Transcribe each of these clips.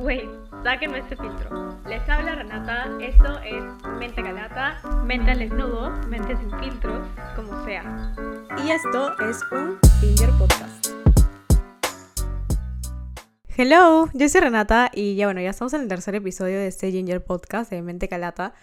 Wait, sáquenme ese filtro. Les habla Renata, esto es Mente Calata, mente al desnudo, mente sin filtros, como sea. Y esto es un Ginger Podcast. Hello, yo soy Renata y ya bueno, ya estamos en el tercer episodio de este Ginger Podcast de Mente Calata.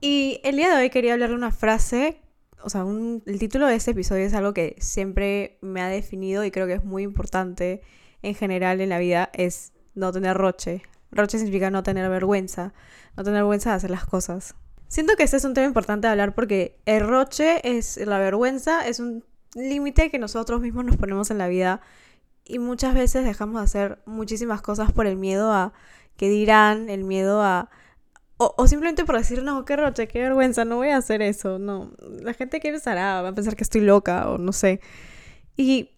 Y el día de hoy quería hablar de una frase, o sea, el título de este episodio es algo que siempre me ha definido y creo que es muy importante en general en la vida, es no tener roche. Roche significa no tener vergüenza, no tener vergüenza de hacer las cosas. Siento que este es un tema importante de hablar porque el roche es la vergüenza, es un límite que nosotros mismos nos ponemos en la vida y muchas veces dejamos de hacer muchísimas cosas por el miedo a que dirán, el miedo a... O, simplemente por decir, no, qué roche, qué vergüenza, no voy a hacer eso, no. La gente que pensará, va a pensar que estoy loca o no sé. Y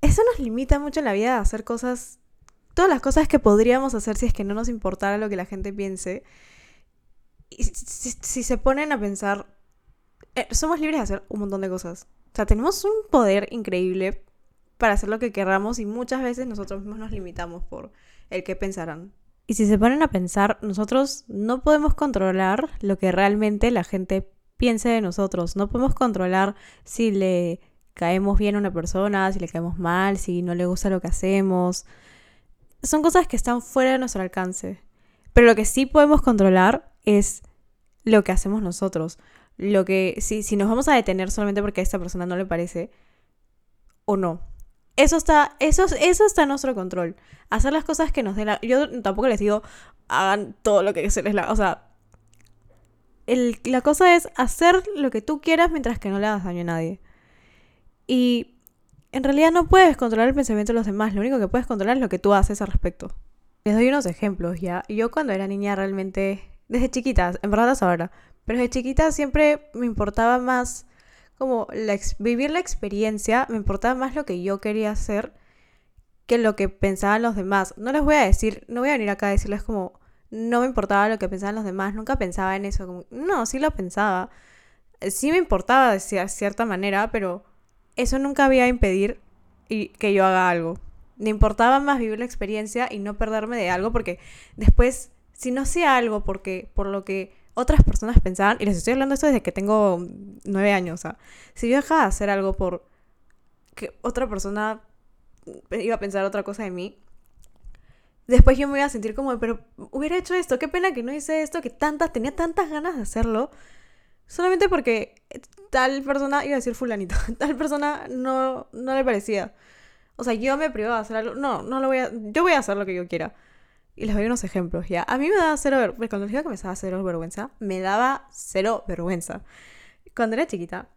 eso nos limita mucho en la vida a hacer cosas todas las cosas que podríamos hacer si es que no nos importara lo que la gente piense. Y si, se ponen a pensar, eh, somos libres de hacer un montón de cosas. O sea, tenemos un poder increíble para hacer lo que queramos y muchas veces nosotros mismos nos limitamos por el que pensarán. Y si se ponen a pensar, nosotros no podemos controlar lo que realmente la gente piense de nosotros. No podemos controlar si le caemos bien a una persona, si le caemos mal, si no le gusta lo que hacemos son cosas que están fuera de nuestro alcance. Pero lo que sí podemos controlar es lo que hacemos nosotros. Lo que, si, si nos vamos a detener solamente porque a esta persona no le parece o no. Eso está, eso, eso está en nuestro control. Hacer las cosas que nos den la... Yo tampoco les digo, hagan todo lo que se les la... O sea, el, la cosa es hacer lo que tú quieras mientras que no le hagas daño a nadie. Y en realidad no puedes controlar el pensamiento de los demás, lo único que puedes controlar es lo que tú haces al respecto. Les doy unos ejemplos ya. Yo cuando era niña realmente, desde chiquita, en verdad ahora, pero desde chiquita siempre me importaba más como vivir la experiencia, me importaba más lo que yo quería hacer que lo que pensaban los demás. No les voy a decir, no voy a venir acá a decirles como, no me importaba lo que pensaban los demás, nunca pensaba en eso, no, sí lo pensaba. Sí me importaba de cierta manera, pero eso nunca había impedir y que yo haga algo. Me importaba más vivir la experiencia y no perderme de algo porque después, si no hacía algo porque, por lo que otras personas pensaban, y les estoy hablando esto desde que tengo nueve años, o sea, si yo dejaba de hacer algo por que otra persona iba a pensar otra cosa de mí, después yo me iba a sentir como, pero hubiera hecho esto, qué pena que no hice esto, que tantas, tenía tantas ganas de hacerlo, Solamente porque tal persona, iba a decir fulanito, tal persona no, no le parecía. O sea, yo me privaba de hacer algo. No, no lo voy a. Yo voy a hacer lo que yo quiera. Y les doy unos ejemplos, ¿ya? A mí me daba cero vergüenza. Cuando les digo que me daba cero vergüenza, me daba cero vergüenza. Cuando era chiquita,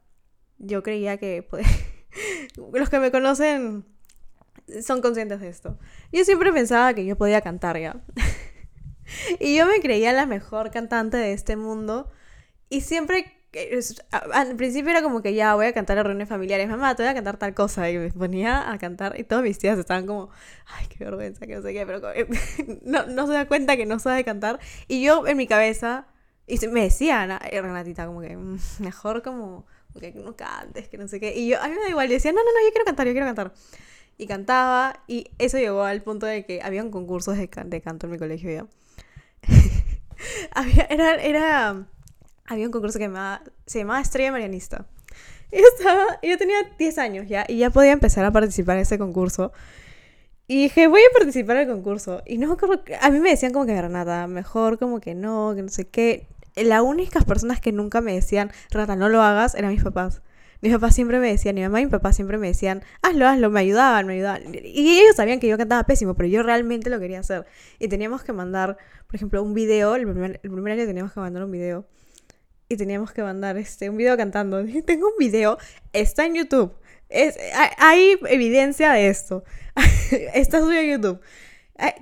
yo creía que. Los que me conocen son conscientes de esto. Yo siempre pensaba que yo podía cantar, ¿ya? y yo me creía la mejor cantante de este mundo. Y siempre, al principio era como que ya voy a cantar a reuniones familiares, mamá, te voy a cantar tal cosa. Y me ponía a cantar y todas mis tías estaban como, ay, qué vergüenza, que no sé qué, pero no, no se da cuenta que no sabe cantar. Y yo en mi cabeza, y me decían, Renatita, como que mm, mejor como que no cantes, que no sé qué. Y yo, a mí me da igual, y decía, no, no, no, yo quiero cantar, yo quiero cantar. Y cantaba, y eso llegó al punto de que habían concursos de, de canto en mi colegio ya. había, era, era había un concurso que se llamaba Estrella Marianista. Y estaba, yo tenía 10 años ya y ya podía empezar a participar en ese concurso. Y dije, voy a participar el concurso. Y no a mí me decían como que Renata, mejor como que no, que no sé qué. Las únicas personas que nunca me decían, Renata, no lo hagas, eran mis papás. Mis papás siempre me decían, mi mamá y mi papá siempre me decían, hazlo, hazlo, me ayudaban, me ayudaban. Y ellos sabían que yo cantaba pésimo, pero yo realmente lo quería hacer. Y teníamos que mandar, por ejemplo, un video, el primer, el primer año teníamos que mandar un video y teníamos que mandar este, un video cantando. Tengo un video, está en YouTube. Es, hay, evidencia de esto. está subido en YouTube.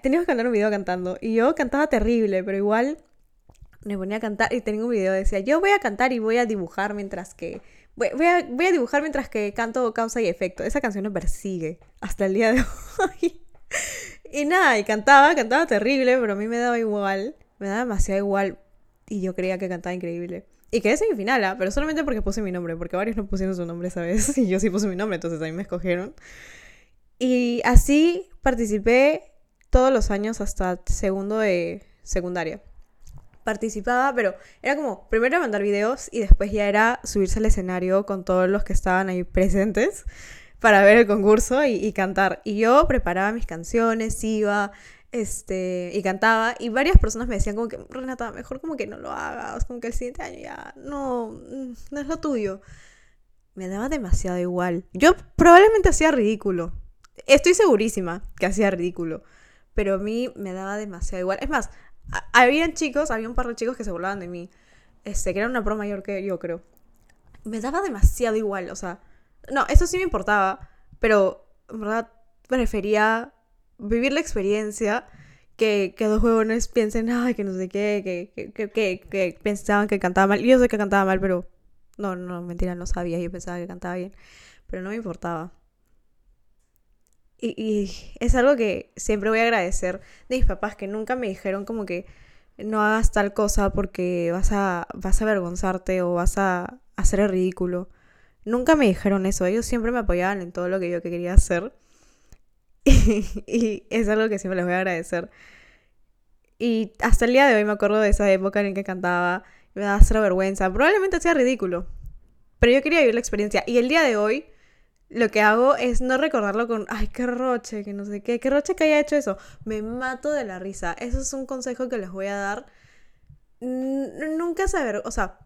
Teníamos que mandar un video cantando. Y yo cantaba terrible, pero igual me ponía a cantar y tenía un video decía, yo voy a cantar y voy a dibujar mientras que... Voy, a, voy a dibujar mientras que canto causa y efecto. Esa canción me persigue hasta el día de hoy. y nada, y cantaba, cantaba terrible, pero a mí me daba igual. Me daba demasiado igual. Y yo creía que cantaba increíble. Y quedé semifinal, ¿ah? pero solamente porque puse mi nombre, porque varios no pusieron su nombre esa vez y yo sí puse mi nombre, entonces a mí me escogieron. Y así participé todos los años hasta segundo de secundaria. Participaba, pero era como primero mandar videos y después ya era subirse al escenario con todos los que estaban ahí presentes para ver el concurso y, y cantar. Y yo preparaba mis canciones, iba, este, y cantaba, y varias personas me decían como que, Renata, mejor como que no lo hagas, como que el siguiente año ya no, mm, no es lo tuyo. Me daba demasiado igual. Yo probablemente hacía ridículo. Estoy segurísima que hacía ridículo. Pero a mí me daba demasiado igual. Es más, habían chicos, había un par de chicos que se burlaban de mí. Este, que era una pro mayor que yo, creo. Me daba demasiado igual, o sea. No, eso sí me importaba. Pero, en verdad, prefería vivir la experiencia que, que dos huevones piensen, ay, que no sé qué, que, que, que, que, pensaban que cantaba mal. Yo sé que cantaba mal, pero no, no, mentira, no sabía, yo pensaba que cantaba bien, pero no me importaba. Y, y, es algo que siempre voy a agradecer de mis papás, que nunca me dijeron como que no hagas tal cosa porque vas a, vas a avergonzarte o vas a hacer el ridículo. Nunca me dijeron eso, ellos siempre me apoyaban en todo lo que yo quería hacer. y es algo que siempre les voy a agradecer. Y hasta el día de hoy me acuerdo de esa época en que cantaba, me daba cero vergüenza, probablemente hacía ridículo, pero yo quería vivir la experiencia. Y el día de hoy lo que hago es no recordarlo con, ay, qué roche, que no sé qué, qué roche que haya hecho eso. Me mato de la risa. Eso es un consejo que les voy a dar. nunca saber, o sea,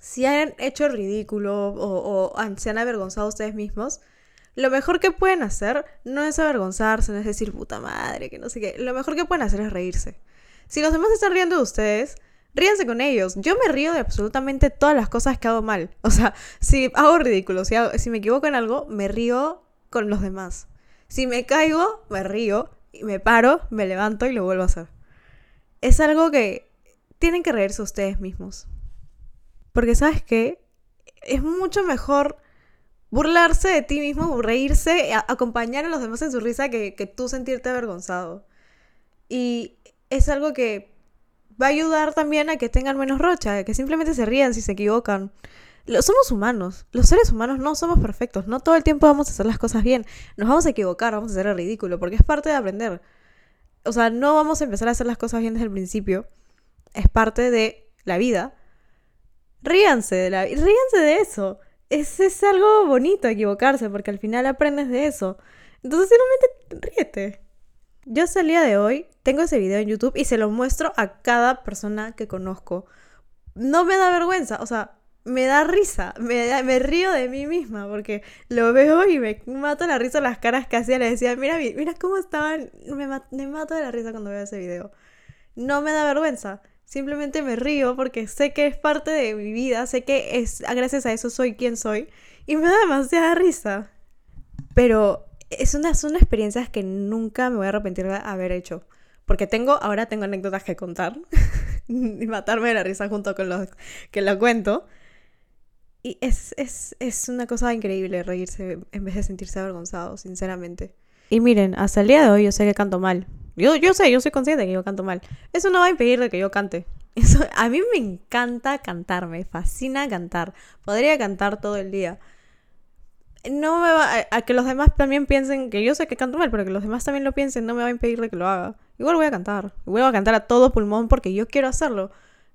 si han hecho ridículo o, o se han avergonzado ustedes mismos, lo mejor que pueden hacer no es avergonzarse, no es decir puta madre, que no sé qué. Lo mejor que pueden hacer es reírse. Si los demás están riendo de ustedes, ríanse con ellos. Yo me río de absolutamente todas las cosas que hago mal. O sea, si hago ridículo, si, si me equivoco en algo, me río con los demás. Si me caigo, me río, y me paro, me levanto y lo vuelvo a hacer. Es algo que tienen que reírse ustedes mismos. Porque sabes qué? Es mucho mejor burlarse de ti mismo, reírse, acompañar a los demás en su risa que, que tú sentirte avergonzado. Y es algo que va a ayudar también a que tengan menos rocha, que simplemente se rían si se equivocan. Somos humanos, los seres humanos no somos perfectos, no todo el tiempo vamos a hacer las cosas bien, nos vamos a equivocar, vamos a hacer el ridículo, porque es parte de aprender. O sea, no vamos a empezar a hacer las cosas bien desde el principio, es parte de la vida. Ríanse de la ríanse de eso es, es algo bonito equivocarse, porque al final aprendes de eso. Entonces simplemente ríete. Yo hasta el día de hoy tengo ese video en YouTube y se lo muestro a cada persona que conozco. No me da vergüenza, o sea, me da risa, me, me río de mí misma porque lo veo y me mato la risa las caras que hacía. Le decía, mira, mira cómo estaban, me, me mato de la risa cuando veo ese video. No me da vergüenza. Simplemente me río porque sé que es parte de mi vida, sé que es gracias a eso soy quien soy y me da demasiada risa. Pero es una, son experiencias que nunca me voy a arrepentir de haber hecho. Porque tengo, ahora tengo anécdotas que contar y matarme de la risa junto con los que lo cuento. Y es, es, es una cosa increíble reírse en vez de sentirse avergonzado, sinceramente. Y miren, hasta el día de hoy yo sé que canto mal. Yo, yo sé, yo soy consciente de que yo canto mal. Eso no va a impedir de que yo cante. Eso, a mí me encanta cantar, me fascina cantar. Podría cantar todo el día. No me va a, que los demás también piensen que yo sé que canto mal, pero que los demás también lo piensen no me va a impedir de que lo haga. Igual voy a cantar. Voy a cantar a todo pulmón porque yo quiero hacerlo.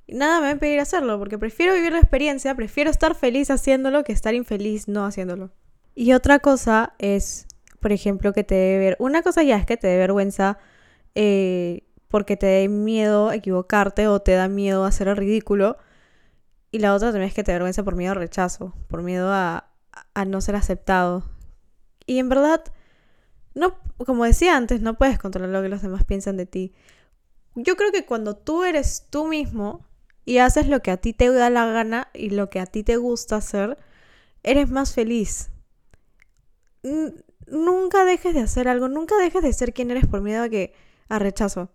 Nada me va a impedir hacerlo, porque prefiero vivir la experiencia, prefiero estar feliz haciéndolo que estar infeliz no haciéndolo. Y otra cosa es, por ejemplo, que te debe ver. Una cosa ya es que te dé vergüenza eh, porque te da miedo equivocarte o te da miedo hacer el ridículo. Y la otra también es que te vergüenza por miedo al rechazo, por miedo a, a no ser aceptado. Y en verdad, no, como decía antes, no puedes controlar lo que los demás piensan de ti. Yo creo que cuando tú eres tú mismo y haces lo que a ti te da la gana y lo que a ti te gusta hacer, eres más feliz. nunca dejes de hacer algo, nunca dejes de ser quien eres por miedo a que a rechazo.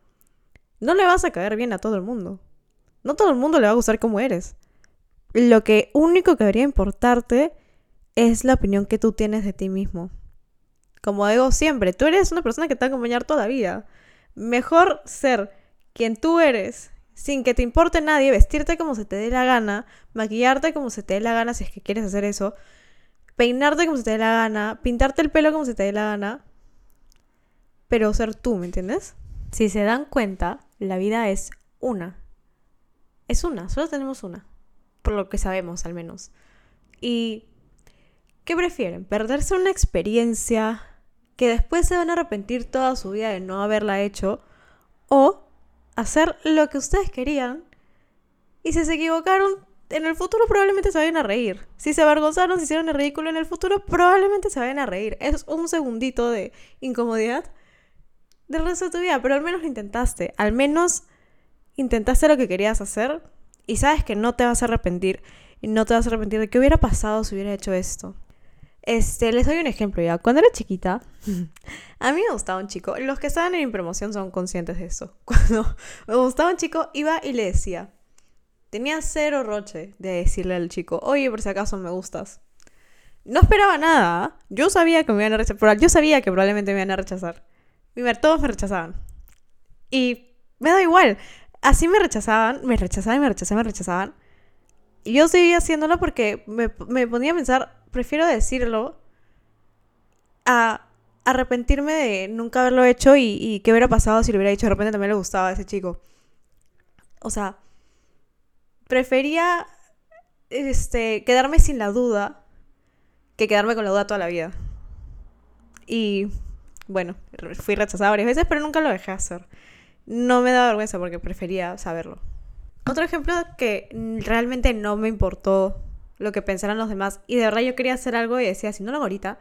No le vas a caer bien a todo el mundo. No todo el mundo le va a gustar como eres. Lo que único que debería importarte es la opinión que tú tienes de ti mismo. Como digo siempre, tú eres una persona que te va a acompañar toda la vida. Mejor ser quien tú eres, sin que te importe nadie, vestirte como se te dé la gana, maquillarte como se te dé la gana si es que quieres hacer eso, peinarte como se te dé la gana, pintarte el pelo como se te dé la gana, pero ser tú, ¿me entiendes? Si se dan cuenta, la vida es una. Es una, solo tenemos una. Por lo que sabemos, al menos. Y... ¿Qué prefieren? ¿Perderse una experiencia que después se van a arrepentir toda su vida de no haberla hecho? ¿O hacer lo que ustedes querían y si se equivocaron, en el futuro probablemente se vayan a reír. Si se avergonzaron, si hicieron el ridículo en el futuro, probablemente se vayan a reír. Es un segundito de incomodidad del resto de tu vida, pero al menos lo intentaste. Al menos intentaste lo que querías hacer y sabes que no te vas a arrepentir. Y no te vas a arrepentir de qué hubiera pasado si hubiera hecho esto. Este, les doy un ejemplo ya. Cuando era chiquita, a mí me gustaba un chico. Los que estaban en mi promoción son conscientes de eso. Cuando me gustaba un chico, iba y le decía, Tenía cero roche de decirle al chico, oye, por si acaso me gustas. No esperaba nada. Yo sabía que me iban a rechazar. Yo sabía que probablemente me iban a rechazar. Y todos me rechazaban. Y me da igual. Así me rechazaban, me rechazaban, me rechazaban, me rechazaban. Y yo seguía haciéndolo porque me, ponía a pensar, prefiero decirlo a arrepentirme de nunca haberlo hecho y, qué hubiera pasado si lo hubiera dicho. De repente también le gustaba a ese chico. O sea, prefería este, quedarme sin la duda que quedarme con la duda toda la vida. Y bueno, fui rechazada varias veces, pero nunca lo dejé hacer. No me da vergüenza porque prefería saberlo. Otro ejemplo que realmente no me importó lo que pensaran los demás y de verdad yo quería hacer algo y decía, si no lo hago ahorita,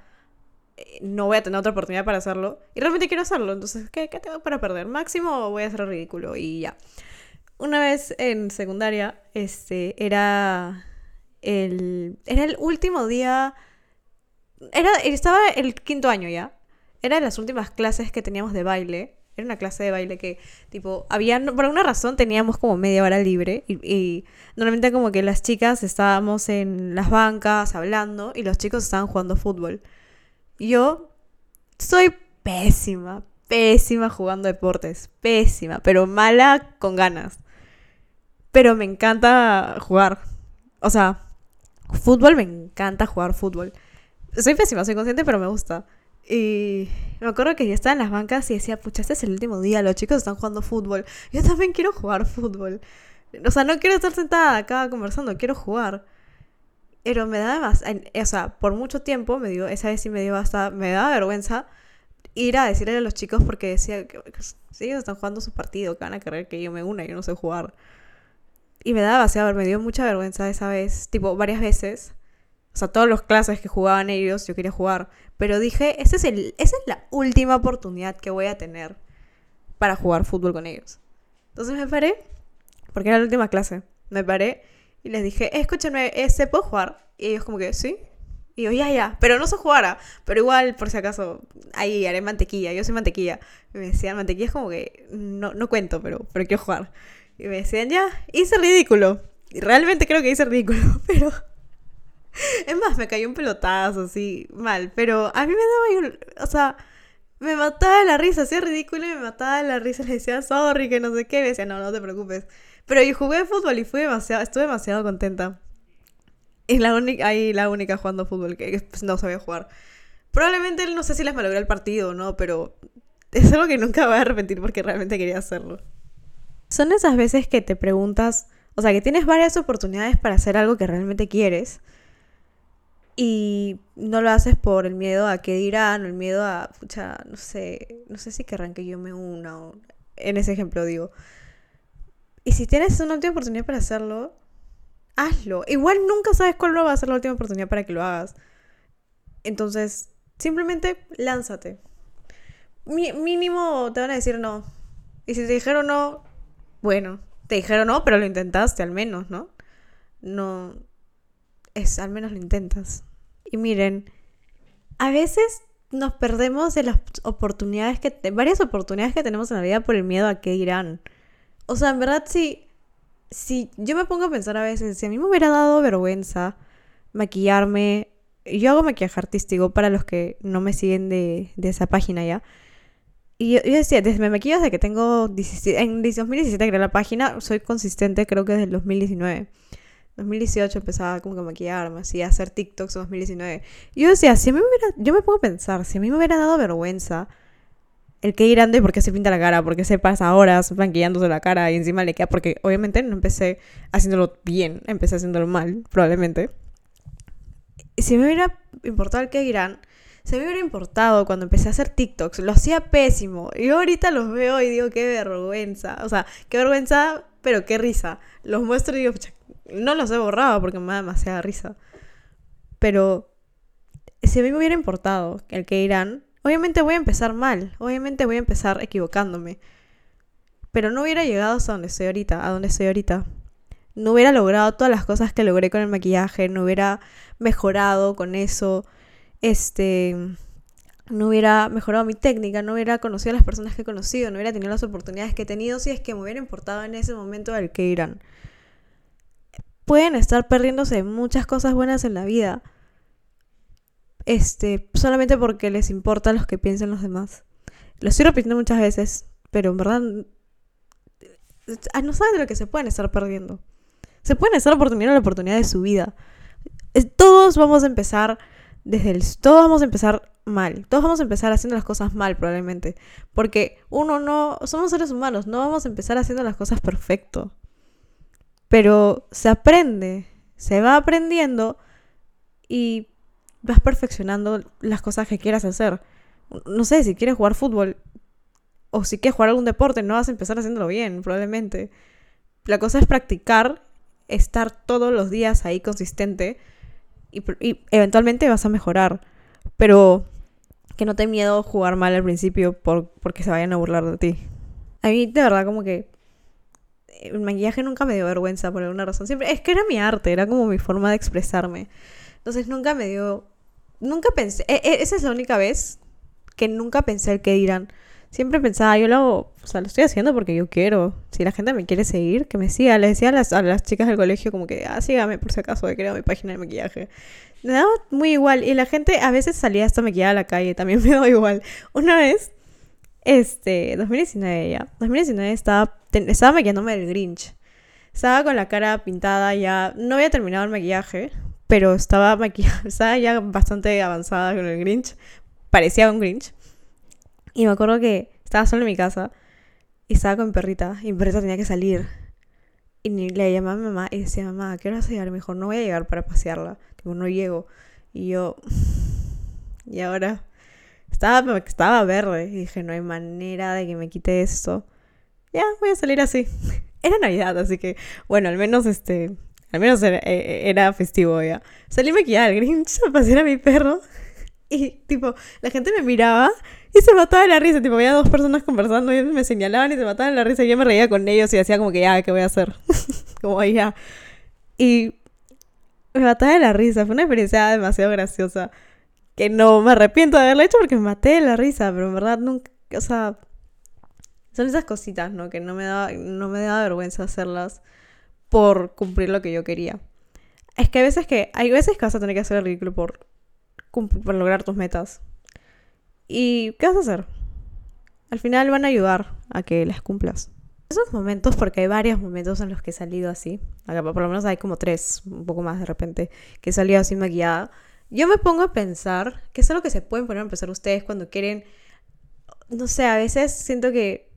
eh, no voy a tener otra oportunidad para hacerlo. Y realmente quiero hacerlo, entonces, ¿qué, qué tengo para perder? Máximo voy a hacer ridículo y ya una vez en secundaria, este, era el, era el último día, era, estaba el quinto año ya, era de las últimas clases que teníamos de baile, era una clase de baile que, tipo, había, por alguna razón teníamos como media hora libre y, y, normalmente como que las chicas estábamos en las bancas hablando y los chicos estaban jugando fútbol. Yo soy pésima, pésima jugando deportes, pésima, pero mala con ganas pero me encanta jugar. O sea, fútbol me encanta jugar fútbol. Soy pésima, soy consciente, pero me gusta. Y me acuerdo que yo estaba en las bancas y decía, pucha, este es el último día, los chicos están jugando fútbol. Yo también quiero jugar fútbol. O sea, no quiero estar sentada acá conversando, quiero jugar. Pero me da más, o sea, por mucho tiempo me dio, esa vez sí me dio hasta, me daba vergüenza ir a decirle a los chicos porque decía que si ellos están jugando su partido, que van a querer que yo me una, yo no sé jugar. Y me daba ver, me dio mucha vergüenza esa vez, tipo varias veces. O sea, todas las clases que jugaban ellos, yo quería jugar. Pero dije, ese es el, esa es la última oportunidad que voy a tener para jugar fútbol con ellos. Entonces me paré, porque era la última clase. Me paré y les dije, eh, escúchenme, ¿se puede jugar? Y ellos como que, sí. Y yo, ya, ya, pero no se jugara. Pero igual, por si acaso, ahí haré mantequilla. Yo soy mantequilla. Y me decían, mantequilla es como que no, no cuento, pero, pero quiero jugar. Y me decían, ya, hice ridículo. Y realmente creo que hice ridículo, pero... Es más, me cayó un pelotazo así, mal. Pero a mí me daba... O sea, me mataba de la risa, hacía ridículo y me mataba de la risa. Le decía, sorry, que no sé qué. me decía, no, no te preocupes. Pero yo jugué fútbol y fui demasiado, estuve demasiado contenta. Es la única, ahí la única jugando fútbol que pues, no sabía jugar. Probablemente no sé si les malogré el partido o no, pero es algo que nunca voy a arrepentir porque realmente quería hacerlo. Son esas veces que te preguntas, o sea, que tienes varias oportunidades para hacer algo que realmente quieres y no lo haces por el miedo a qué dirán el miedo a, pucha, no sé, no sé si querrán que yo me una o en ese ejemplo digo. Y si tienes una última oportunidad para hacerlo, hazlo. Igual nunca sabes cuál va a ser la última oportunidad para que lo hagas. Entonces, simplemente lánzate. mínimo te van a decir no. Y si te dijeron no, bueno, te dijeron no, pero lo intentaste al menos, ¿no? No, es, al menos lo intentas. Y miren, a veces nos perdemos de las oportunidades que, varias oportunidades que tenemos en la vida por el miedo a qué dirán. O sea, en verdad, si, si yo me pongo a pensar a veces, si a mí me hubiera dado vergüenza maquillarme, yo hago maquillaje artístico para los que no me siguen de, de esa página ya. Y yo, decía, desde me maquillo desde que tengo 17, en 2017 creé la página, soy consistente creo que desde el 2019. 2018 empezaba como que a maquillarme, así, a hacer TikToks en 2019. Y yo decía, si a mí me hubiera, yo me puedo pensar, si a mí me hubiera dado vergüenza el que irán de por qué se pinta la cara, por qué se pasa horas maquillándose la cara y encima le queda, porque obviamente no empecé haciéndolo bien, empecé haciéndolo mal, probablemente. Si me hubiera importado el que irán, se me hubiera importado cuando empecé a hacer TikToks, lo hacía pésimo. Y ahorita los veo y digo, qué vergüenza. O sea, qué vergüenza, pero qué risa. Los muestro y digo, no los he borrado porque me da demasiada risa. Pero si a mí me hubiera importado el que irán, obviamente voy a empezar mal, obviamente voy a empezar equivocándome. Pero no hubiera llegado hasta donde estoy ahorita, a donde estoy ahorita. No hubiera logrado todas las cosas que logré con el maquillaje, no hubiera mejorado con eso, este, no hubiera mejorado mi técnica, no hubiera conocido a las personas que he conocido, no hubiera tenido las oportunidades que he tenido si es que me hubiera importado en ese momento el que irán. Pueden estar perdiéndose muchas cosas buenas en la vida este, solamente porque les importa los que piensen los demás. Lo estoy repitiendo muchas veces, pero en verdad ah, no saben de lo que se pueden estar perdiendo. Se pueden estar oportunidad la oportunidad de su vida. Todos vamos a empezar desde el todos vamos a empezar mal. Todos vamos a empezar haciendo las cosas mal probablemente, porque uno no somos seres humanos, no vamos a empezar haciendo las cosas perfecto. Pero se aprende, se va aprendiendo y vas perfeccionando las cosas que quieras hacer. No sé, si quieres jugar fútbol o si quieres jugar algún deporte, no vas a empezar haciéndolo bien, probablemente. La cosa es practicar, estar todos los días ahí consistente y, eventualmente vas a mejorar. Pero que no te miedo jugar mal al principio por, porque se vayan a burlar de ti. A mí de verdad como que el maquillaje nunca me dio vergüenza por alguna razón. Siempre es que era mi arte, era como mi forma de expresarme. Entonces nunca me dio nunca pensé, e, e, esa es la única vez que nunca pensé el que dirán. Siempre pensaba, yo lo o sea, lo estoy haciendo porque yo quiero. Si la gente me quiere seguir, que me siga. Les decía a las, a las chicas del colegio como que, ah, sígame por si acaso, he creado mi página de maquillaje. Me daba muy igual. Y la gente a veces salía hasta maquillada a la calle, también me daba igual. Una vez, este, 2019 ya, 2019 estaba, estaba maquillándome del Grinch. Estaba con la cara pintada ya, no había terminado el maquillaje, pero estaba maquillada, ya bastante avanzada con el Grinch. Parecía un Grinch. Y me acuerdo que estaba sola en mi casa y estaba con perrita y mi perrita tenía que salir. Y le llamaba a mi mamá y decía, mamá, ¿a qué hora vas a llegar? me dijo, no voy a llegar para pasearla. Digo, no llego. Y yo, y ahora estaba, estaba verde. Y dije, no hay manera de que me quite esto. Ya, voy a salir así. Era Navidad, así que, bueno, al menos este, al menos era, e, era festivo ya. Salí maquillada al Grinch a pasear a mi perro. Y, tipo, la gente me miraba y se mataba de la risa. Tipo, había dos personas conversando y me señalaban y se mataban de la risa. Y yo me reía con ellos y hacía como que, ya, ¿qué voy a hacer? como ya. Y me mataba de la risa. Fue una experiencia demasiado graciosa. Que no me arrepiento de haberla hecho porque me maté de la risa. Pero en verdad nunca, o sea... Son esas cositas, ¿no? Que no me da, no me da vergüenza hacerlas por cumplir lo que yo quería. Es que hay veces que, hay veces que vas a tener que hacer el ridículo por, por lograr tus metas. ¿Y qué vas a hacer? Al final van a ayudar a que las cumplas. Esos momentos, porque hay varios momentos en los que he salido así, acá por lo menos hay como tres, un poco más de repente, que he salido así maquillada. Yo me pongo a pensar que es algo que se pueden poner a pensar ustedes cuando quieren, no sé, a veces siento que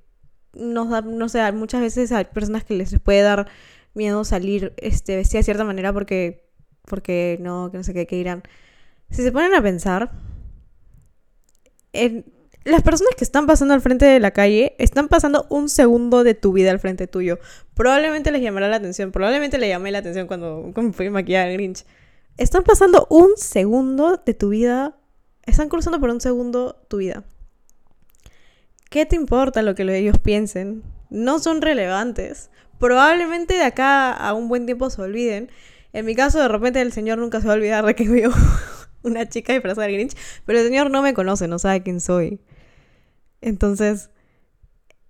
nos da, no sé, muchas veces hay personas que les puede dar miedo salir este, vestida de cierta manera porque, porque no, que no sé qué, que irán. Si se ponen a pensar, en, las personas que están pasando al frente de la calle están pasando un segundo de tu vida al frente tuyo. Probablemente les llamará la atención, probablemente le llamé la atención cuando, fui maquillada al Grinch. Están pasando un segundo de tu vida, están cruzando por un segundo tu vida. ¿Qué te importa lo que ellos piensen? No son relevantes probablemente de acá a un buen tiempo se olviden. En mi caso, de repente el señor nunca se va a olvidar de que vio una chica disfrazada de Grinch, pero el señor no me conoce, no sabe quién soy. Entonces,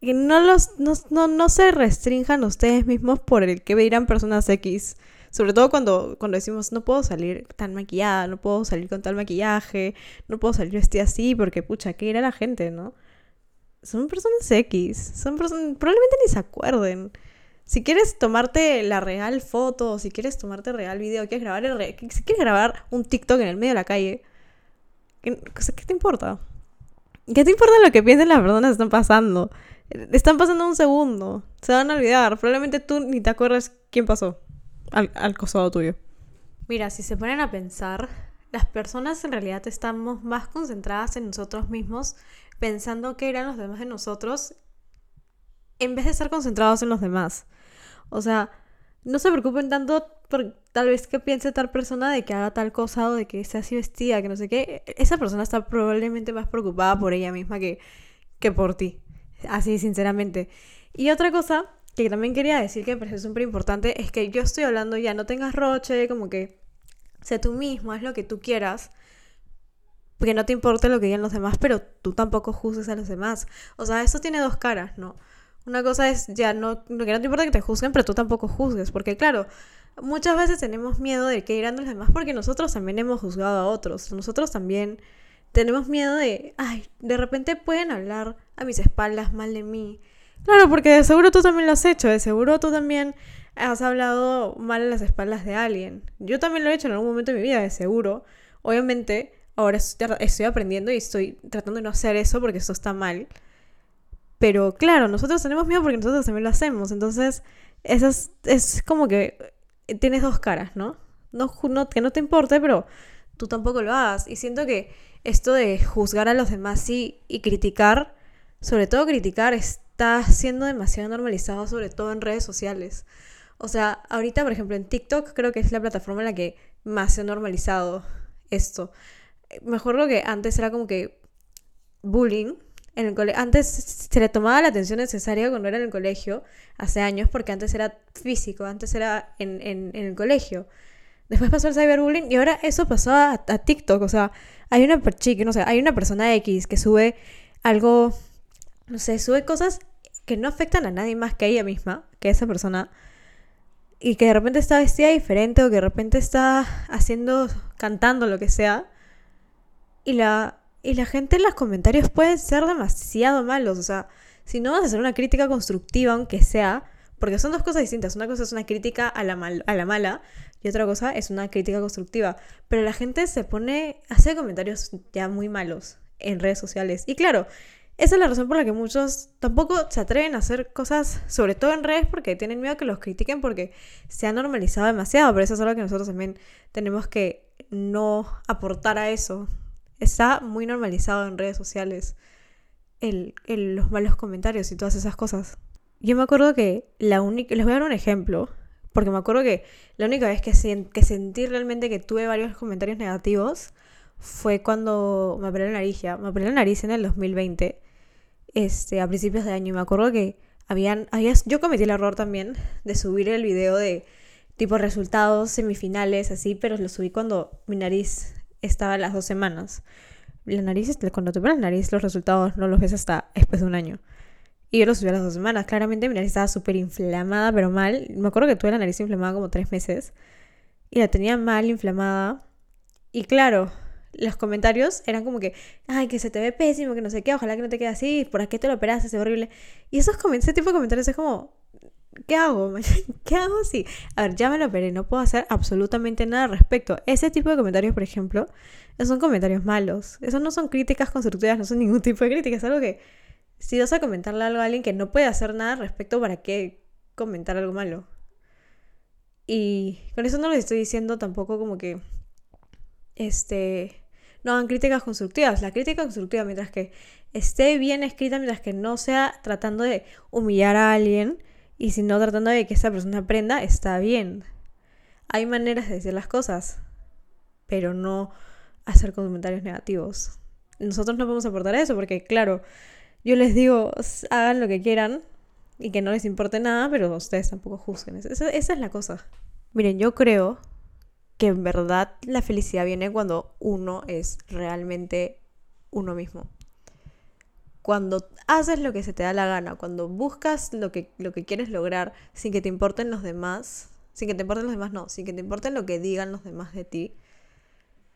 no, los, no, no, se restrinjan ustedes mismos por el que dirán personas X. Sobre todo cuando, cuando decimos, no puedo salir tan maquillada, no puedo salir con tal maquillaje, no puedo salir vestida así, porque pucha, ¿qué irá la gente, no? Son personas X, son personas, probablemente ni se acuerden. Si quieres tomarte la real foto, si quieres tomarte real video, quieres grabar si quieres grabar un TikTok en el medio de la calle, ¿qué, ¿qué te importa? ¿Qué te importa lo que piensen las personas que están pasando? Están pasando un segundo. Se van a olvidar. Probablemente tú ni te acuerdas quién pasó al, al costado tuyo. Mira, si se ponen a pensar, las personas en realidad estamos más concentradas en nosotros mismos, pensando que eran los demás de nosotros, en vez de estar concentrados en los demás. O sea, no se preocupen tanto por tal vez que piense tal persona de que haga tal cosa o de que esté así vestida, que no sé qué. Esa persona está probablemente más preocupada por ella misma que, que por ti. Así, sinceramente. Y otra cosa que también quería decir que me parece súper importante es que yo estoy hablando ya, no tengas roche, como que sé tú mismo, haz lo que tú quieras. Porque no te importe lo que digan los demás, pero tú tampoco juzgues a los demás. O sea, esto tiene dos caras, ¿no? Una cosa es ya no, que no te importa que te juzguen, pero tú tampoco juzgues. Porque claro, muchas veces tenemos miedo de que irán los demás porque nosotros también hemos juzgado a otros. Nosotros también tenemos miedo de, ay, de repente pueden hablar a mis espaldas mal de mí. Claro, porque de seguro tú también lo has hecho, de seguro tú también has hablado mal a las espaldas de alguien. Yo también lo he hecho en algún momento de mi vida, de seguro. Obviamente, ahora estoy aprendiendo y estoy tratando de no hacer eso porque eso está mal. Pero claro, nosotros tenemos miedo porque nosotros también lo hacemos. Entonces, eso es, como que tienes dos caras, ¿no? No, Que no te importe, pero tú tampoco lo hagas. Y siento que esto de juzgar a los demás sí y criticar, sobre todo criticar, está siendo demasiado normalizado, sobre todo en redes sociales. O sea, ahorita, por ejemplo, en TikTok creo que es la plataforma en la que más se ha normalizado esto. Mejor lo que antes era como que bullying, en el antes se le tomaba la atención necesaria cuando era en el colegio, hace años, porque antes era físico, antes era en, en, el colegio. Después pasó el cyberbullying y ahora eso pasó a, TikTok. O sea, hay una chica, no sé, hay una persona X que sube algo, no sé, sube cosas que no afectan a nadie más que a ella misma, que esa persona, y que de repente está vestida diferente o que de repente está haciendo, cantando lo que sea, y la y la gente en los comentarios puede ser demasiado malos. O sea, si no vas a hacer una crítica constructiva, aunque sea, porque son dos cosas distintas. Una cosa es una crítica a la, a la mala y otra cosa es una crítica constructiva. Pero la gente se pone, hace comentarios ya muy malos en redes sociales. Y claro, esa es la razón por la que muchos tampoco se atreven a hacer cosas, sobre todo en redes, porque tienen miedo que los critiquen porque se ha normalizado demasiado. Pero eso es algo que nosotros también tenemos que no aportar a eso. Está muy normalizado en redes sociales el, los malos comentarios y todas esas cosas. Yo me acuerdo que la única... Les voy a dar un ejemplo, porque me acuerdo que la única vez que, que sentí realmente que tuve varios comentarios negativos fue cuando me operé la nariz ya. Me operé la nariz en el 2020, este, a principios de año. Y me acuerdo que habían, había, yo cometí el error también de subir el video de tipo resultados semifinales, así, pero lo subí cuando mi nariz estaba las dos semanas. La nariz, cuando te pones la nariz, los resultados no los ves hasta después de un año. Y yo lo subí a las dos semanas. Claramente mi nariz estaba súper inflamada, pero mal. Me acuerdo que tuve la nariz inflamada como tres meses. Y la tenía mal inflamada. Y claro, los comentarios eran como que, ay, que se te ve pésimo, que no sé qué, ojalá que no te quede así, por aquí te lo operaste, es horrible. Y esos ese tipo de comentarios es como, ¿Qué hago? ¿Qué hago si? A ver, ya me lo operé, no puedo hacer absolutamente nada al respecto. Ese tipo de comentarios, por ejemplo, son comentarios malos. Esos no son críticas constructivas, no son ningún tipo de crítica. Es algo que, si vas a comentarle algo a alguien que no puede hacer nada al respecto, ¿para qué comentar algo malo? Y con eso no les estoy diciendo tampoco como que, este, no hagan críticas constructivas. La crítica constructiva, mientras que esté bien escrita, mientras que no sea tratando de humillar a alguien, y si no tratando de que esa persona aprenda, está bien. Hay maneras de decir las cosas, pero no hacer comentarios negativos. Nosotros no podemos aportar eso porque, claro, yo les digo, hagan lo que quieran y que no les importe nada, pero ustedes tampoco juzguen. Esa, esa es la cosa. Miren, yo creo que en verdad la felicidad viene cuando uno es realmente uno mismo cuando haces lo que se te da la gana, cuando buscas lo que, lo que quieres lograr sin que te importen los demás, sin que te importen los demás, no, sin que te importen lo que digan los demás de ti,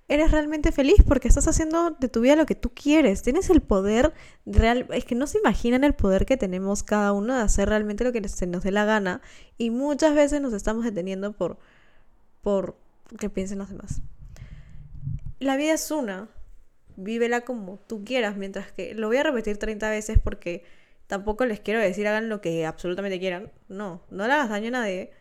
eres realmente feliz porque estás haciendo de tu vida lo que tú quieres. Tienes el poder real, es que no se imaginan el poder que tenemos cada uno de hacer realmente lo que se nos dé la gana y muchas veces nos estamos deteniendo por por que piensen los demás. La vida es una vívela como tú quieras, mientras que lo voy a repetir 30 veces porque tampoco les quiero decir hagan lo que absolutamente quieran. No, no le hagas daño a nadie.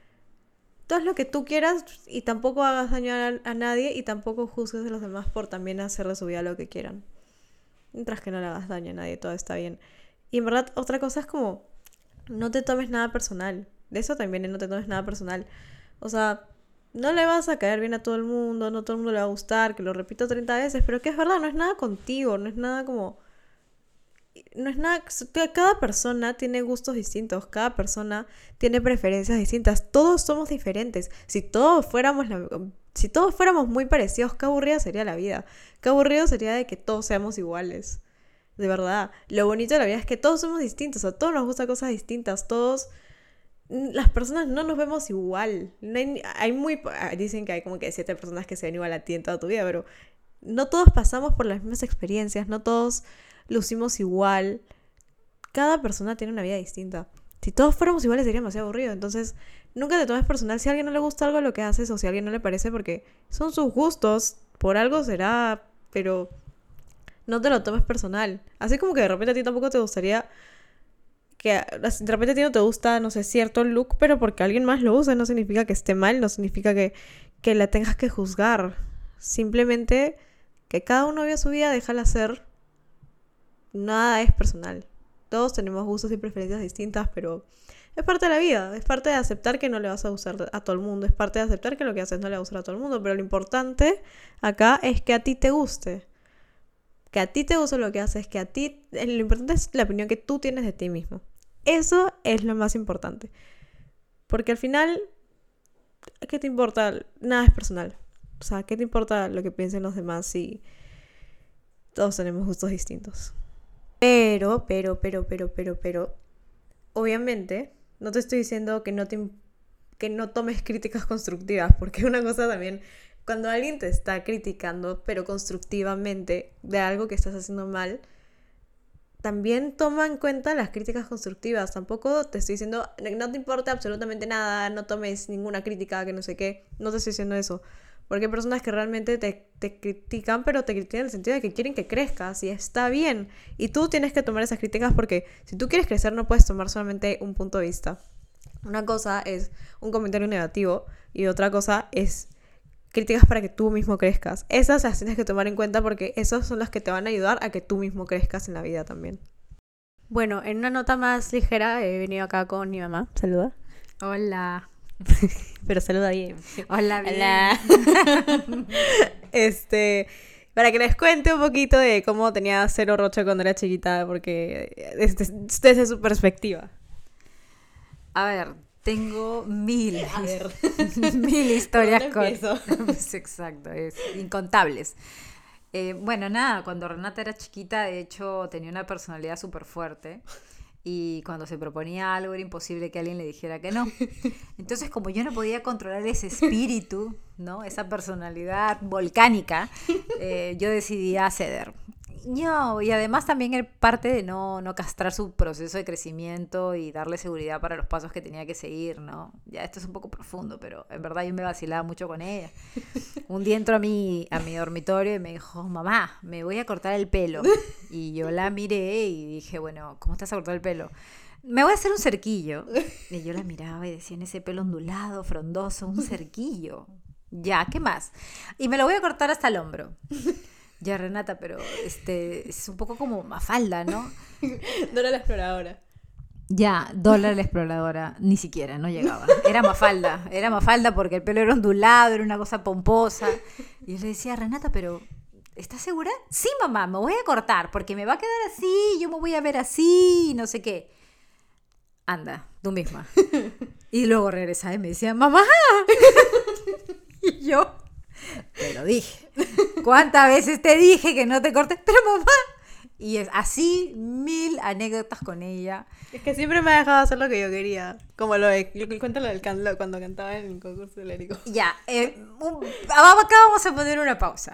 Tú haz lo que tú quieras y tampoco hagas daño a, nadie y tampoco juzgues a los demás por también hacer de su vida lo que quieran. Mientras que no le hagas daño a nadie, todo está bien. Y en verdad, otra cosa es como, no te tomes nada personal. De eso también, no te tomes nada personal. O sea, no le vas a caer bien a todo el mundo, no todo el mundo le va a gustar, que lo repito 30 veces, pero que es verdad, no es nada contigo, no es nada como... No es nada... Cada persona tiene gustos distintos, cada persona tiene preferencias distintas, todos somos diferentes. Si todos fuéramos Si todos fuéramos muy parecidos, qué aburrida sería la vida. Qué aburrido sería de que todos seamos iguales. De verdad. Lo bonito de la vida es que todos somos distintos, a todos nos gustan cosas distintas, todos las personas no nos vemos igual. hay, muy. Ah, dicen que hay como que siete personas que se ven igual a ti en toda tu vida, pero no todos pasamos por las mismas experiencias, no todos lucimos igual. Cada persona tiene una vida distinta. Si todos fuéramos iguales sería demasiado aburrido. Entonces, nunca te tomes personal si a alguien no le gusta algo lo que haces o si a alguien no le parece, porque son sus gustos. Por algo será, pero no te lo tomes personal. Así como que de repente a ti tampoco te gustaría que de repente a ti no te gusta, no sé, cierto look, pero porque alguien más lo usa no significa que esté mal, no significa que, que la tengas que juzgar. Simplemente que cada uno vive su vida, déjala ser. Nada es personal. Todos tenemos gustos y preferencias distintas, pero es parte de la vida. Es parte de aceptar que no le vas a gustar a todo el mundo. Es parte de aceptar que lo que haces no le va a gustar a todo el mundo. Pero lo importante acá es que a ti te guste. Que a ti te guste lo que haces. Que a ti. Lo importante es la opinión que tú tienes de ti mismo. Eso es lo más importante. Porque al final, ¿qué te importa? Nada es personal. O sea, ¿qué te importa lo que piensen los demás si todos tenemos gustos distintos? Pero, pero, pero, pero, pero, pero, obviamente, no te estoy diciendo que no, que no tomes críticas constructivas, porque una cosa también, cuando alguien te está criticando, pero constructivamente, de algo que estás haciendo mal, también toma en cuenta las críticas constructivas. Tampoco te estoy diciendo, no te importa absolutamente nada, no tomes ninguna crítica, que no sé qué. No te estoy diciendo eso. Porque hay personas que realmente te, te, critican, pero te critican en el sentido de que quieren que crezcas y está bien. Y tú tienes que tomar esas críticas porque si tú quieres crecer no puedes tomar solamente un punto de vista. Una cosa es un comentario negativo y otra cosa es críticas para que tú mismo crezcas. Esas las tienes que tomar en cuenta porque esas son las que te van a ayudar a que tú mismo crezcas en la vida también. Bueno, en una nota más ligera he venido acá con mi mamá. Saluda. Hola. Pero saluda bien. Hola, bien. Hola. este, para que les cuente un poquito de cómo tenía cero roche cuando era chiquita, porque desde, desde su perspectiva. A ver, tengo mil, mil historias con... exacto, es incontables. Eh, bueno, nada, cuando Renata era chiquita, de hecho, tenía una personalidad súper fuerte. Y cuando se proponía algo era imposible que alguien le dijera que no. Entonces, como yo no podía controlar ese espíritu, ¿no? Esa personalidad volcánica, eh, yo decidí ceder. No, y además también era parte de no, no castrar su proceso de crecimiento y darle seguridad para los pasos que tenía que seguir, ¿no? Ya esto es un poco profundo, pero en verdad yo me vacilaba mucho con ella. Un día entró a mi, a mi dormitorio y me dijo, mamá, me voy a cortar el pelo. Y yo la miré y dije, bueno, ¿cómo estás a cortar el pelo? Me voy a hacer un cerquillo. Y yo la miraba y decía, en ese pelo ondulado, frondoso, un cerquillo. Ya, ¿qué más? Y me lo voy a cortar hasta el hombro. Ya, Renata, pero este es un poco como Mafalda, ¿no? Dora la exploradora. Ya, Dora la exploradora, ni siquiera, no llegaba. Era Mafalda, era Mafalda porque el pelo era ondulado, era una cosa pomposa. Y yo le decía, Renata, pero ¿estás segura? Sí, mamá, me voy a cortar porque me va a quedar así, yo me voy a ver así, no sé qué. Anda, tú misma. Y luego regresaba y me decía, mamá. Y yo, te lo dije. ¿Cuántas veces te dije que no te cortes? Pero mamá. Y es así mil anécdotas con ella. Es que siempre me ha dejado hacer lo que yo quería. Como lo de, cuéntalo del can, cuando cantaba en el concurso lírico. Ya, eh, acá vamos a poner una pausa.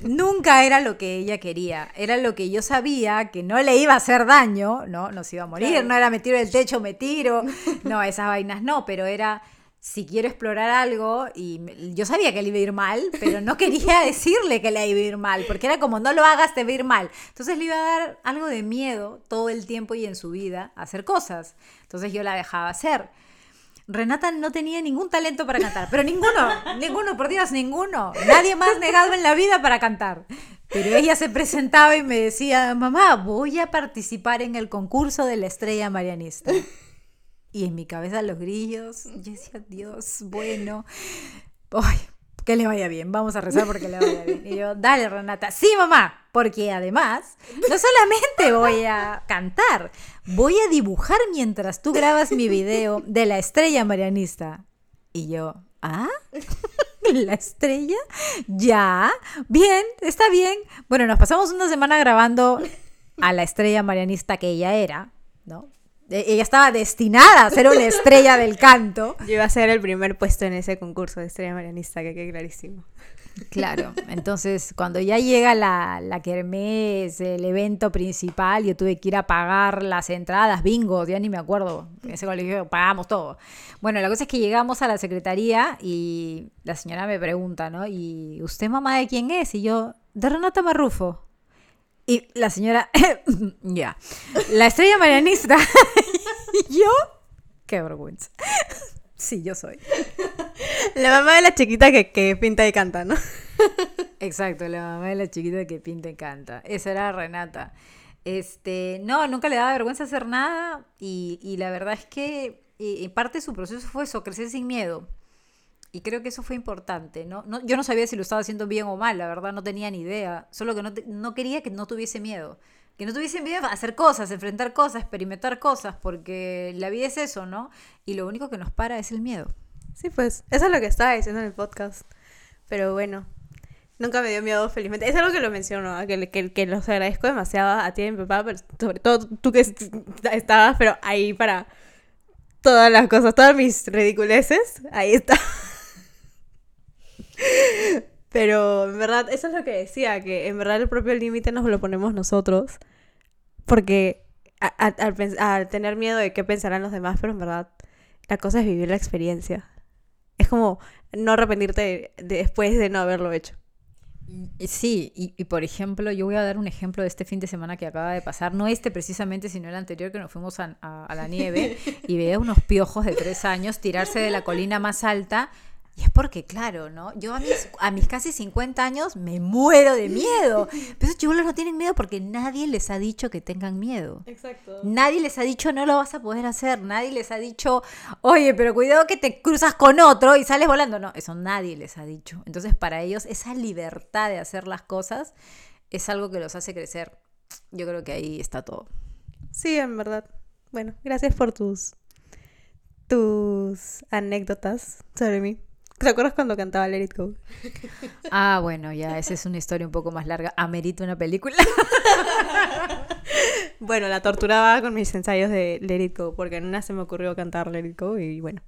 Nunca era lo que ella quería. Era lo que yo sabía que no le iba a hacer daño, ¿no? No se iba a morir, no era me tiro del techo, me tiro. No, esas vainas no, pero era si quiero explorar algo, y yo sabía que le iba a ir mal, pero no quería decirle que le iba a ir mal, porque era como, no lo hagas, te va a ir mal. Entonces le iba a dar algo de miedo todo el tiempo y en su vida a hacer cosas. Entonces yo la dejaba hacer. Renata no tenía ningún talento para cantar, pero ninguno, ninguno, por Dios, ninguno. Nadie más negado en la vida para cantar. Pero ella se presentaba y me decía, mamá, voy a participar en el concurso de la estrella marianista. Y en mi cabeza los grillos, yo decía, Dios, bueno, ay, que le vaya bien, vamos a rezar porque le vaya bien. Y yo, dale Renata, sí mamá, porque además no solamente voy a cantar, voy a dibujar mientras tú grabas mi video de la estrella marianista. Y yo, ¿ah? ¿La estrella? Ya, bien, está bien. Bueno, nos pasamos una semana grabando a la estrella marianista que ella era, ¿no? Ella estaba destinada a ser una estrella del canto. Yo iba a ser el primer puesto en ese concurso de estrella marianista, que quede clarísimo. Claro, entonces cuando ya llega la, la kermés, el evento principal, yo tuve que ir a pagar las entradas, bingo, ya ni me acuerdo, en ese colegio pagamos todo. Bueno, la cosa es que llegamos a la secretaría y la señora me pregunta, ¿no? ¿Y usted mamá de quién es? Y yo, de Renata Marrufo. Y la señora, ya, la estrella marianista. y yo, qué vergüenza. sí, yo soy. La mamá de la chiquita que, pinta y canta, ¿no? Exacto, la mamá de la chiquita que pinta y canta. Esa era Renata. Este, no, nunca le daba vergüenza hacer nada y, y la verdad es que y, parte de su proceso fue eso, crecer sin miedo. Y creo que eso fue importante, ¿no? ¿no? Yo no sabía si lo estaba haciendo bien o mal, la verdad, no tenía ni idea. Solo que no, no quería que no tuviese miedo. Que no tuviese miedo a hacer cosas, enfrentar cosas, experimentar cosas, porque la vida es eso, ¿no? Y lo único que nos para es el miedo. Sí, pues, eso es lo que estaba diciendo en el podcast. Pero bueno, nunca me dio miedo, felizmente. Es algo que lo menciono, que, que, que los agradezco demasiado a ti y a mi papá, pero sobre todo tú que estabas, pero ahí para todas las cosas, todas mis ridiculeces, ahí está. Pero en verdad, eso es lo que decía, que en verdad el propio límite nos lo ponemos nosotros. Porque al, tener miedo de qué pensarán los demás, pero en verdad la cosa es vivir la experiencia. Es como no arrepentirte después de no haberlo hecho. Sí, y, por ejemplo, yo voy a dar un ejemplo de este fin de semana que acaba de pasar, no este precisamente, sino el anterior que nos fuimos a, a la nieve y veía unos piojos de tres años tirarse de la colina más alta y es porque, claro, ¿no? Yo a mis, a mis casi 50 años me muero de miedo. Pero esos chibolos no tienen miedo porque nadie les ha dicho que tengan miedo. Exacto. Nadie les ha dicho no lo vas a poder hacer. Nadie les ha dicho, oye, pero cuidado que te cruzas con otro y sales volando. No, eso nadie les ha dicho. Entonces, para ellos, esa libertad de hacer las cosas es algo que los hace crecer. Yo creo que ahí está todo. Sí, en verdad. Bueno, gracias por tus tus anécdotas sobre mí. ¿Te acuerdas cuando cantaba Let It Go? Ah, bueno, ya, esa es una historia un poco más larga. ¿Amerita una película? bueno, la torturaba con mis ensayos de Let It Go, porque en una se me ocurrió cantar Let It Go y bueno,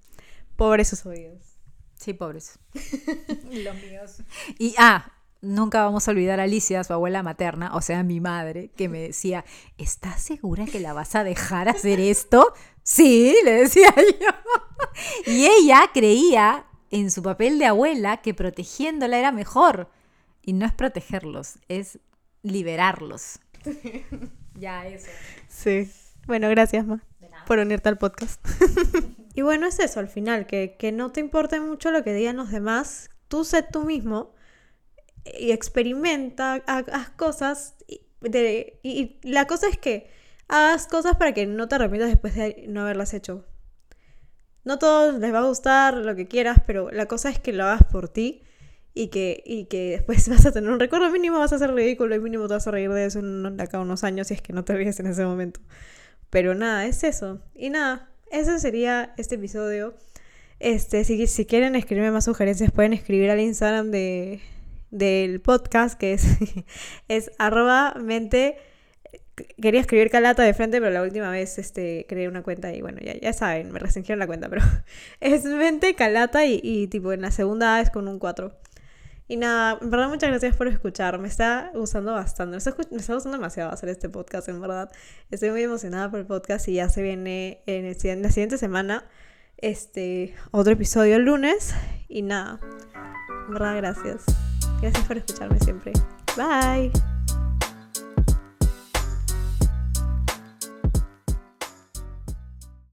pobres sus oídos. Sí, pobres. Los míos. Y, ah, nunca vamos a olvidar a Alicia, su abuela materna, o sea, mi madre, que me decía, ¿estás segura que la vas a dejar hacer esto? Sí, le decía yo. Y ella creía en su papel de abuela que protegiéndola era mejor. Y no es protegerlos, es liberarlos. ya, eso. Sí. Bueno, gracias, Ma, por unirte al podcast. y bueno, es eso al final, que, no te importe mucho lo que digan los demás. Tú sé tú mismo y experimenta, haz cosas. De, y la cosa es que hagas cosas para que no te arrepientas después de no haberlas hecho. No todos les va a gustar lo que quieras, pero la cosa es que lo hagas por ti y que, y que después vas a tener un recuerdo mínimo, vas a hacer ridículo y mínimo te vas a reír de eso en acá unos años si es que no te ríes en ese momento. Pero nada, es eso. Y nada, ese sería este episodio. Este, si, si quieren escribirme más sugerencias, pueden escribir al Instagram de, del podcast, que es, es arroba mente quería escribir Calata de frente, pero la última vez este, creé una cuenta y bueno, ya, ya saben, me restringieron la cuenta, pero es mente Calata y, tipo en la segunda es con un 4. Y nada, en verdad muchas gracias por escuchar, me está gustando bastante, me está, gustando demasiado hacer este podcast, en verdad. Estoy muy emocionada por el podcast y ya se viene en, el, en la siguiente semana. este otro episodio el lunes. Y nada, en verdad, gracias. Gracias por escucharme siempre. Bye.